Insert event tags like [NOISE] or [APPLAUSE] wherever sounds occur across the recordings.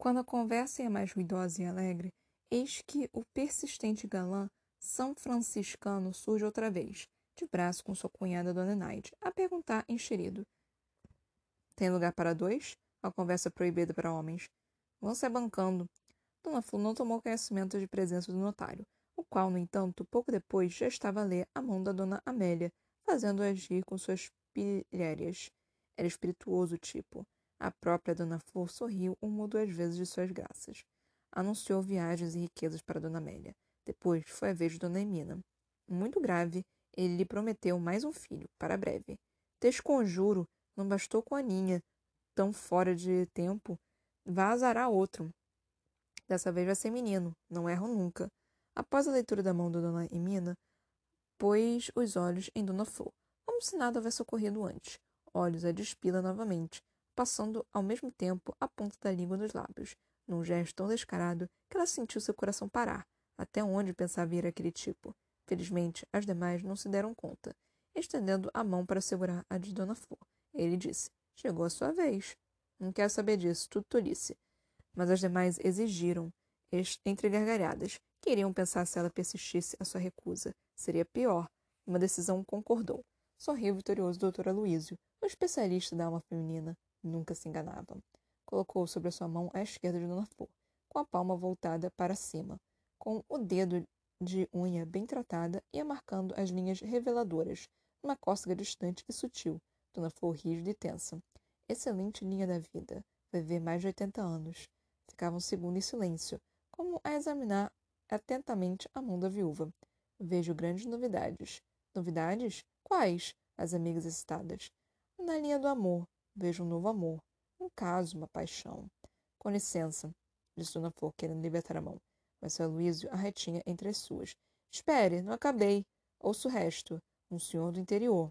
Quando a conversa é mais ruidosa e alegre, eis que o persistente galã São Franciscano surge outra vez, de braço com sua cunhada Dona Naide, a perguntar enxerido. Tem lugar para dois? A conversa proibida para homens. Vão se abancando. Dona Flor não tomou conhecimento de presença do notário, o qual, no entanto, pouco depois já estava a ler a mão da Dona Amélia, fazendo agir com suas pilhérias. Era espirituoso tipo. A própria Dona Flor sorriu uma ou duas vezes de suas graças. Anunciou viagens e riquezas para Dona Amélia. Depois foi a vez de Dona Emina. Muito grave, ele lhe prometeu mais um filho, para breve. Desconjuro, não bastou com a Aninha, tão fora de tempo, vá azará outro. Dessa vez vai ser menino, não erro nunca. Após a leitura da mão da Dona Emina, pôs os olhos em Dona Flor, como se nada houvesse ocorrido antes. Olhos a despila novamente, passando ao mesmo tempo a ponta da língua nos lábios, num gesto tão descarado que ela sentiu seu coração parar. Até onde pensava ir aquele tipo? Felizmente, as demais não se deram conta, estendendo a mão para segurar a de Dona Flor. Ele disse: Chegou a sua vez. Não quero saber disso, tudo tolice. Mas as demais exigiram, entre gargalhadas. Queriam pensar se ela persistisse a sua recusa. Seria pior. Uma decisão concordou. Sorriu vitorioso o doutor Aloísio, o especialista da alma feminina. Nunca se enganava. Colocou sobre a sua mão à esquerda de Dona Flor, com a palma voltada para cima, com o dedo de unha bem tratada e marcando as linhas reveladoras, numa cócega distante e sutil, Dona Flor rígida e tensa. Excelente linha da vida. Vai ver mais de oitenta anos. Ficava um segundo em silêncio, como a examinar atentamente a mão da viúva. Vejo grandes novidades. Novidades? Quais? As amigas excitadas. Na linha do amor. Vejo um novo amor. Um caso, uma paixão. Com licença, disse Dona Flor, querendo libertar a mão. Mas seu Luísio a retinha entre as suas. Espere, não acabei. Ouço o resto. Um senhor do interior.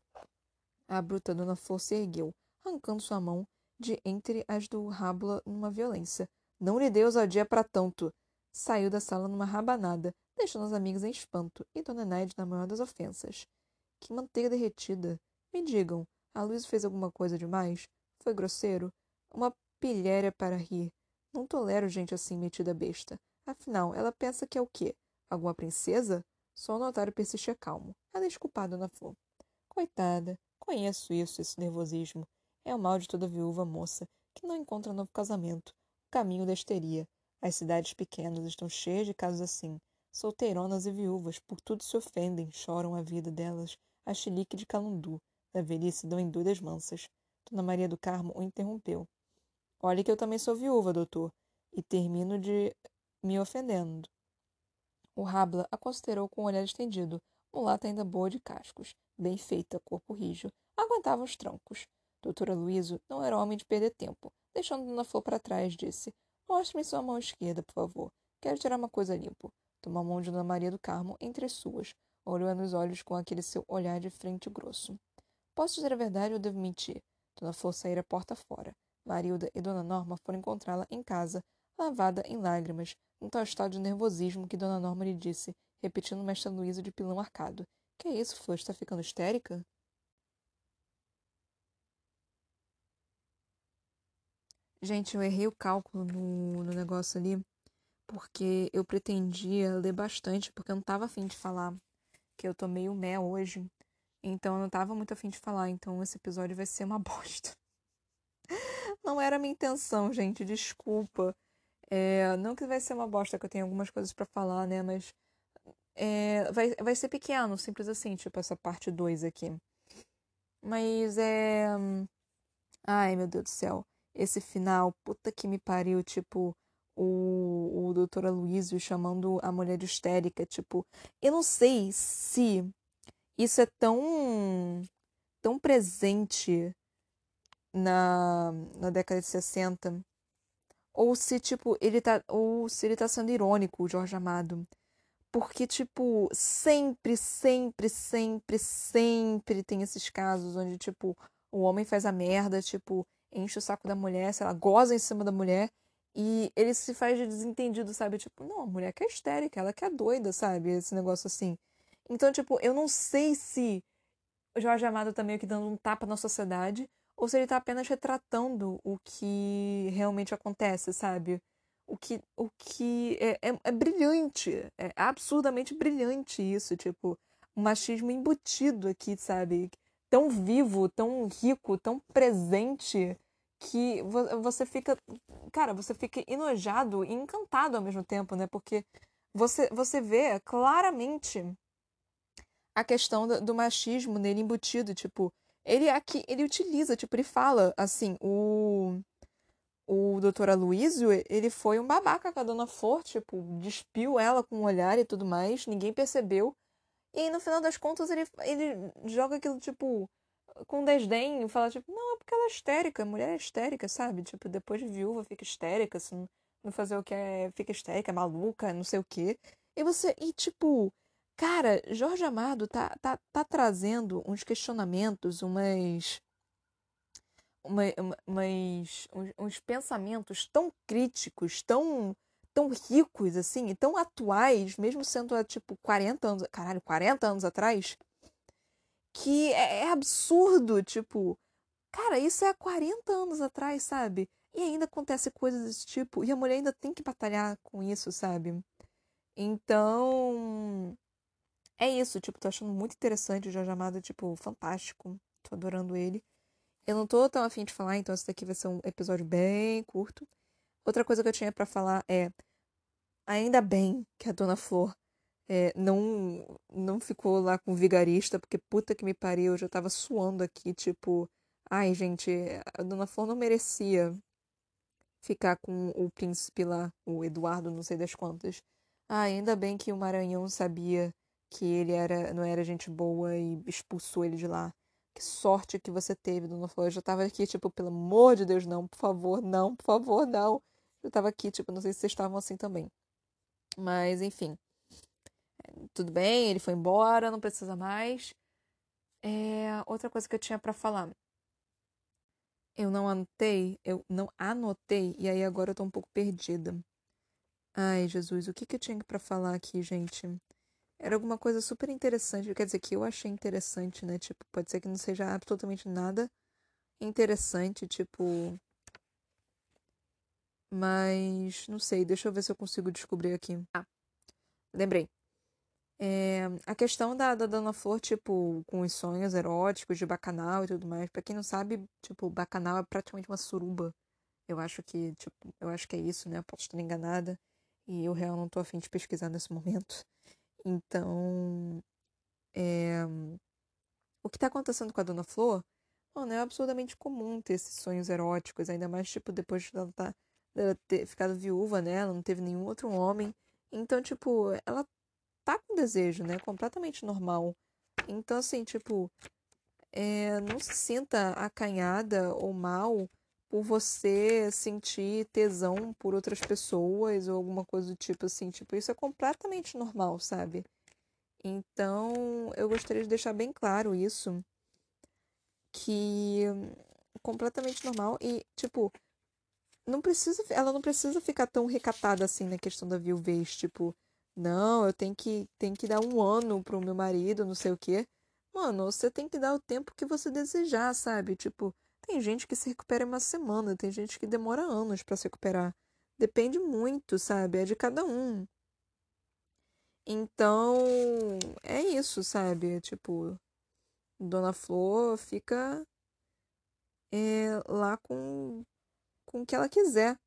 A bruta Dona Flor se ergueu, arrancando sua mão de entre as do Rábula numa violência. Não lhe dei ousadia para tanto. Saiu da sala numa rabanada, deixando as amigas em espanto, e Dona Neide na maior das ofensas. Que manteiga derretida! Me digam, a Luiz fez alguma coisa demais? Foi grosseiro? Uma pilhéria para rir. Não tolero gente assim metida besta. Afinal, ela pensa que é o quê? Alguma princesa? Só o notário persistia calmo. É desculpada na flor. Coitada, Conheço isso, esse nervosismo. É o mal de toda viúva moça que não encontra novo casamento, o caminho da histeria. As cidades pequenas estão cheias de casos assim. Solteironas e viúvas, por tudo se ofendem, choram a vida delas, a chilique de calundu. Da velhice dão em dúvidas mansas. Dona Maria do Carmo o interrompeu. Olhe que eu também sou viúva, doutor, e termino de me ofendendo. O Rabla a considerou com o olhar estendido, mulata ainda boa de cascos bem feita, corpo rijo, aguentava os trancos. Doutora Luíso não era homem de perder tempo. Deixando Dona Flor para trás, disse: Mostre-me sua mão esquerda, por favor. Quero tirar uma coisa limpo. Tomou a mão de Dona Maria do Carmo entre as suas, olhou nos olhos com aquele seu olhar de frente grosso. Posso dizer a verdade ou devo mentir? Dona Flor saíra porta fora. Marilda e Dona Norma foram encontrá-la em casa, lavada em lágrimas, num tal estado de nervosismo que Dona Norma lhe disse, repetindo Mestre Luísa de pilão arcado. Que é isso, Flor? Está ficando histérica? Gente, eu errei o cálculo no, no negócio ali, porque eu pretendia ler bastante, porque eu não tava afim de falar, que eu tô meio mé hoje, então eu não tava muito afim de falar, então esse episódio vai ser uma [LAUGHS] bosta. Não era a minha intenção, gente, desculpa. É, não que vai ser uma bosta, que eu tenho algumas coisas para falar, né, mas é, vai, vai ser pequeno, simples assim, tipo essa parte 2 aqui. Mas é. Ai, meu Deus do céu. Esse final, puta que me pariu, tipo, o, o doutor Aloysio chamando a mulher de histérica, tipo, eu não sei se isso é tão tão presente na, na década de 60 ou se tipo ele tá ou se ele tá sendo irônico, o Jorge Amado. Porque, tipo, sempre, sempre, sempre, sempre tem esses casos onde, tipo, o homem faz a merda, tipo, enche o saco da mulher, sei goza em cima da mulher e ele se faz de desentendido, sabe? Tipo, não, a mulher que é histérica, ela que é doida, sabe? Esse negócio assim. Então, tipo, eu não sei se o Jorge Amado tá meio que dando um tapa na sociedade ou se ele tá apenas retratando o que realmente acontece, sabe? o que, o que é, é, é brilhante, é absurdamente brilhante isso, tipo, o machismo embutido aqui, sabe? Tão vivo, tão rico, tão presente que você fica, cara, você fica enojado e encantado ao mesmo tempo, né? Porque você, você vê claramente a questão do, machismo nele embutido, tipo, ele aqui, ele utiliza, tipo, ele fala assim, o o doutor Aloysio, ele foi um babaca com a dona Flor, tipo, despiu ela com um olhar e tudo mais, ninguém percebeu. E aí, no final das contas, ele, ele joga aquilo, tipo, com desdém, e fala, tipo, não, é porque ela é histérica, a mulher é histérica, sabe? Tipo, depois de viúva fica histérica, assim, não fazer o que é, fica histérica, é maluca, não sei o quê. E você, e tipo, cara, Jorge Amado tá, tá, tá trazendo uns questionamentos, umas uma, umas, uns, uns, pensamentos tão críticos, tão, tão ricos, assim, e tão atuais, mesmo sendo há, tipo, 40 anos, caralho, 40 anos atrás, que é, é absurdo, tipo, cara, isso é há 40 anos atrás, sabe? E ainda acontece coisas desse tipo, e a mulher ainda tem que batalhar com isso, sabe? Então, é isso, tipo, tô achando muito interessante o Jorge Amado, tipo, fantástico. Tô adorando ele. Eu não tô tão afim de falar, então esse daqui vai ser um episódio bem curto. Outra coisa que eu tinha para falar é. Ainda bem que a Dona Flor é, não, não ficou lá com o vigarista, porque puta que me pariu, eu já tava suando aqui, tipo. Ai, gente, a Dona Flor não merecia ficar com o príncipe lá, o Eduardo, não sei das quantas. Ah, ainda bem que o Maranhão sabia que ele era, não era gente boa e expulsou ele de lá. Que sorte que você teve, Dona Flor. Eu já tava aqui, tipo, pelo amor de Deus, não, por favor, não, por favor, não. Eu tava aqui, tipo, não sei se vocês estavam assim também. Mas, enfim. Tudo bem, ele foi embora, não precisa mais. É, outra coisa que eu tinha para falar. Eu não anotei, eu não anotei, e aí agora eu tô um pouco perdida. Ai, Jesus, o que que eu tinha para falar aqui, gente? Era alguma coisa super interessante. Quer dizer, que eu achei interessante, né? Tipo, pode ser que não seja absolutamente nada interessante, tipo. Mas não sei, deixa eu ver se eu consigo descobrir aqui. Ah, lembrei. É, a questão da, da Dona Flor, tipo, com os sonhos eróticos de bacanal e tudo mais. Pra quem não sabe, tipo, bacanal é praticamente uma suruba. Eu acho que, tipo, eu acho que é isso, né? Eu posso estar enganada. E eu real não tô afim de pesquisar nesse momento. Então, é, o que está acontecendo com a Dona Flor, mano, é absurdamente comum ter esses sonhos eróticos, ainda mais, tipo, depois dela, tá, dela ter ficado viúva, né? Ela não teve nenhum outro homem. Então, tipo, ela tá com desejo, né? Completamente normal. Então, assim, tipo, é, não se sinta acanhada ou mal por você sentir tesão por outras pessoas ou alguma coisa do tipo assim. Tipo, isso é completamente normal, sabe? Então, eu gostaria de deixar bem claro isso. Que completamente normal e, tipo, não precisa, ela não precisa ficar tão recatada assim na questão da viuvez, tipo, não, eu tenho que, tenho que dar um ano pro meu marido, não sei o quê. Mano, você tem que dar o tempo que você desejar, sabe? Tipo, tem gente que se recupera em uma semana, tem gente que demora anos para se recuperar. Depende muito, sabe? É de cada um. Então, é isso, sabe? Tipo, Dona Flor fica é, lá com, com o que ela quiser.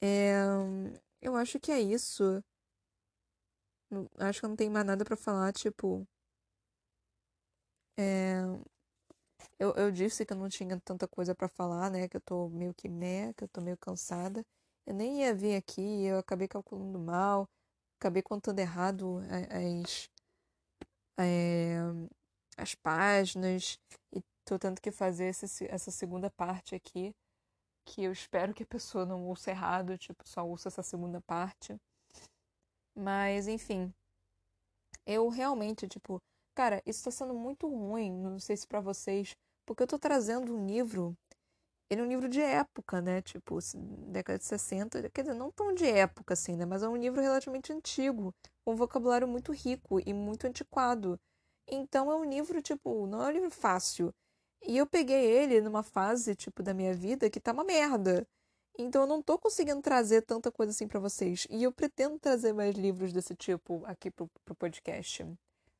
É, eu acho que é isso. Acho que não tem mais nada para falar, tipo. É, eu, eu disse que eu não tinha tanta coisa para falar, né? Que eu tô meio que né, que eu tô meio cansada. Eu nem ia vir aqui, eu acabei calculando mal, acabei contando errado as, é, as páginas e tô tendo que fazer esse, essa segunda parte aqui, que eu espero que a pessoa não ouça errado, tipo, só ouça essa segunda parte. Mas, enfim, eu realmente, tipo, cara, isso tá sendo muito ruim, não sei se para vocês porque eu tô trazendo um livro, ele é um livro de época, né? Tipo, década de 60, quer dizer, não tão de época assim, né? Mas é um livro relativamente antigo, com um vocabulário muito rico e muito antiquado. Então é um livro, tipo, não é um livro fácil. E eu peguei ele numa fase, tipo, da minha vida que tá uma merda. Então eu não tô conseguindo trazer tanta coisa assim para vocês. E eu pretendo trazer mais livros desse tipo aqui pro, pro podcast.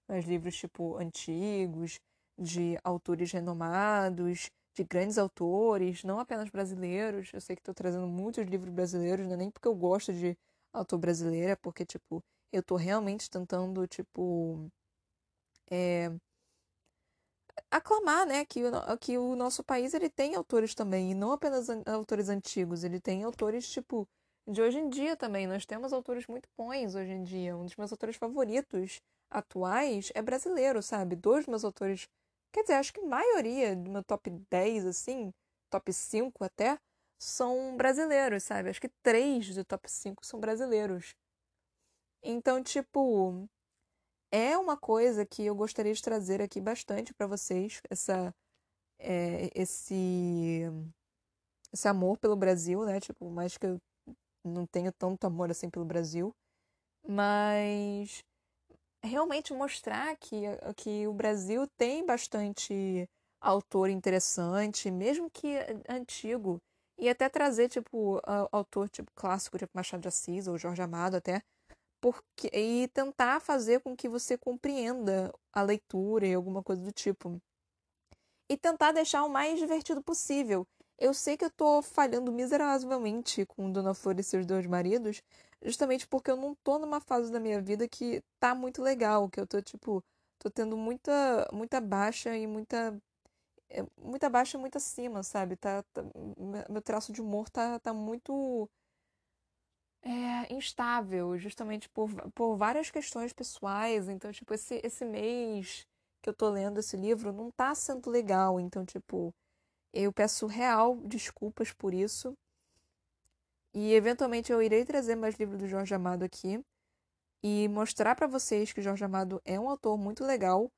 Mais livros, tipo, antigos, de autores renomados, de grandes autores, não apenas brasileiros. Eu sei que estou trazendo muitos livros brasileiros, não é nem porque eu gosto de autor brasileiro, é porque, tipo, eu tô realmente tentando, tipo, é, aclamar, né, que o, que o nosso país ele tem autores também, e não apenas autores antigos, ele tem autores, tipo, de hoje em dia também. Nós temos autores muito bons hoje em dia. Um dos meus autores favoritos atuais é brasileiro, sabe? Dois dos meus autores, quer dizer, acho que a maioria do meu top 10, assim, top 5 até, são brasileiros, sabe? Acho que três do top 5 são brasileiros. Então, tipo, é uma coisa que eu gostaria de trazer aqui bastante para vocês, essa, é, esse, esse amor pelo Brasil, né? Tipo, mais que eu não tenho tanto amor assim pelo Brasil, mas realmente mostrar que, que o Brasil tem bastante autor interessante, mesmo que antigo, e até trazer, tipo, autor tipo clássico, tipo Machado de Assis ou Jorge Amado até, porque e tentar fazer com que você compreenda a leitura e alguma coisa do tipo. E tentar deixar o mais divertido possível. Eu sei que eu tô falhando miseravelmente com Dona Flor e seus dois maridos, justamente porque eu não tô numa fase da minha vida que tá muito legal, que eu tô tipo, tô tendo muita muita baixa e muita é, muita baixa e muita acima, sabe? Tá, tá, meu traço de humor tá, tá muito é, instável, justamente por, por várias questões pessoais. Então, tipo, esse, esse mês que eu tô lendo esse livro não tá sendo legal. Então, tipo, eu peço real desculpas por isso. E eventualmente eu irei trazer mais livros do Jorge Amado aqui e mostrar para vocês que Jorge Amado é um autor muito legal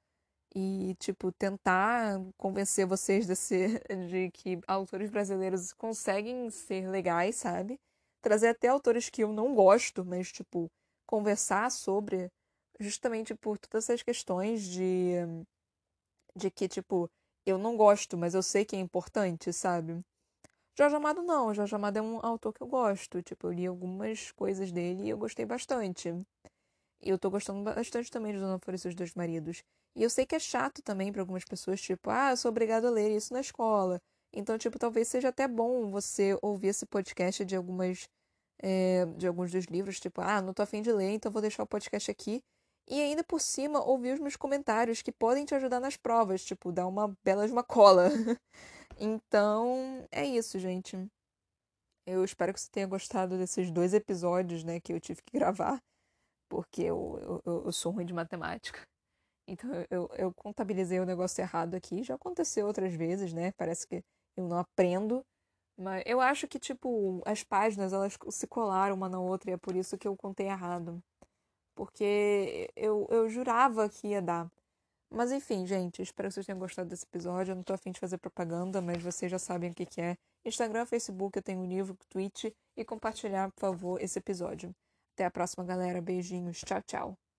e tipo tentar convencer vocês de, ser, [LAUGHS] de que autores brasileiros conseguem ser legais, sabe? trazer até autores que eu não gosto, mas, tipo, conversar sobre, justamente por todas essas questões de, de que, tipo, eu não gosto, mas eu sei que é importante, sabe? Jorge Amado não, Jorge Amado é um autor que eu gosto, tipo, eu li algumas coisas dele e eu gostei bastante. E eu tô gostando bastante também de Dona Flor e seus dois maridos. E eu sei que é chato também para algumas pessoas, tipo, ah, eu sou obrigado a ler isso na escola. Então, tipo, talvez seja até bom você ouvir esse podcast de algumas. É, de alguns dos livros, tipo, ah, não tô afim de ler, então vou deixar o podcast aqui. E ainda por cima, ouvir os meus comentários que podem te ajudar nas provas, tipo, dar uma bela de uma cola. [LAUGHS] então, é isso, gente. Eu espero que você tenha gostado desses dois episódios, né, que eu tive que gravar, porque eu, eu, eu sou ruim de matemática. Então, eu, eu contabilizei o negócio errado aqui. Já aconteceu outras vezes, né? Parece que eu não aprendo. Mas eu acho que, tipo, as páginas, elas se colaram uma na outra e é por isso que eu contei errado. Porque eu, eu jurava que ia dar. Mas enfim, gente, espero que vocês tenham gostado desse episódio. Eu não tô afim de fazer propaganda, mas vocês já sabem o que, que é. Instagram, Facebook, eu tenho um livro, Twitch. E compartilhar, por favor, esse episódio. Até a próxima, galera. Beijinhos. Tchau, tchau.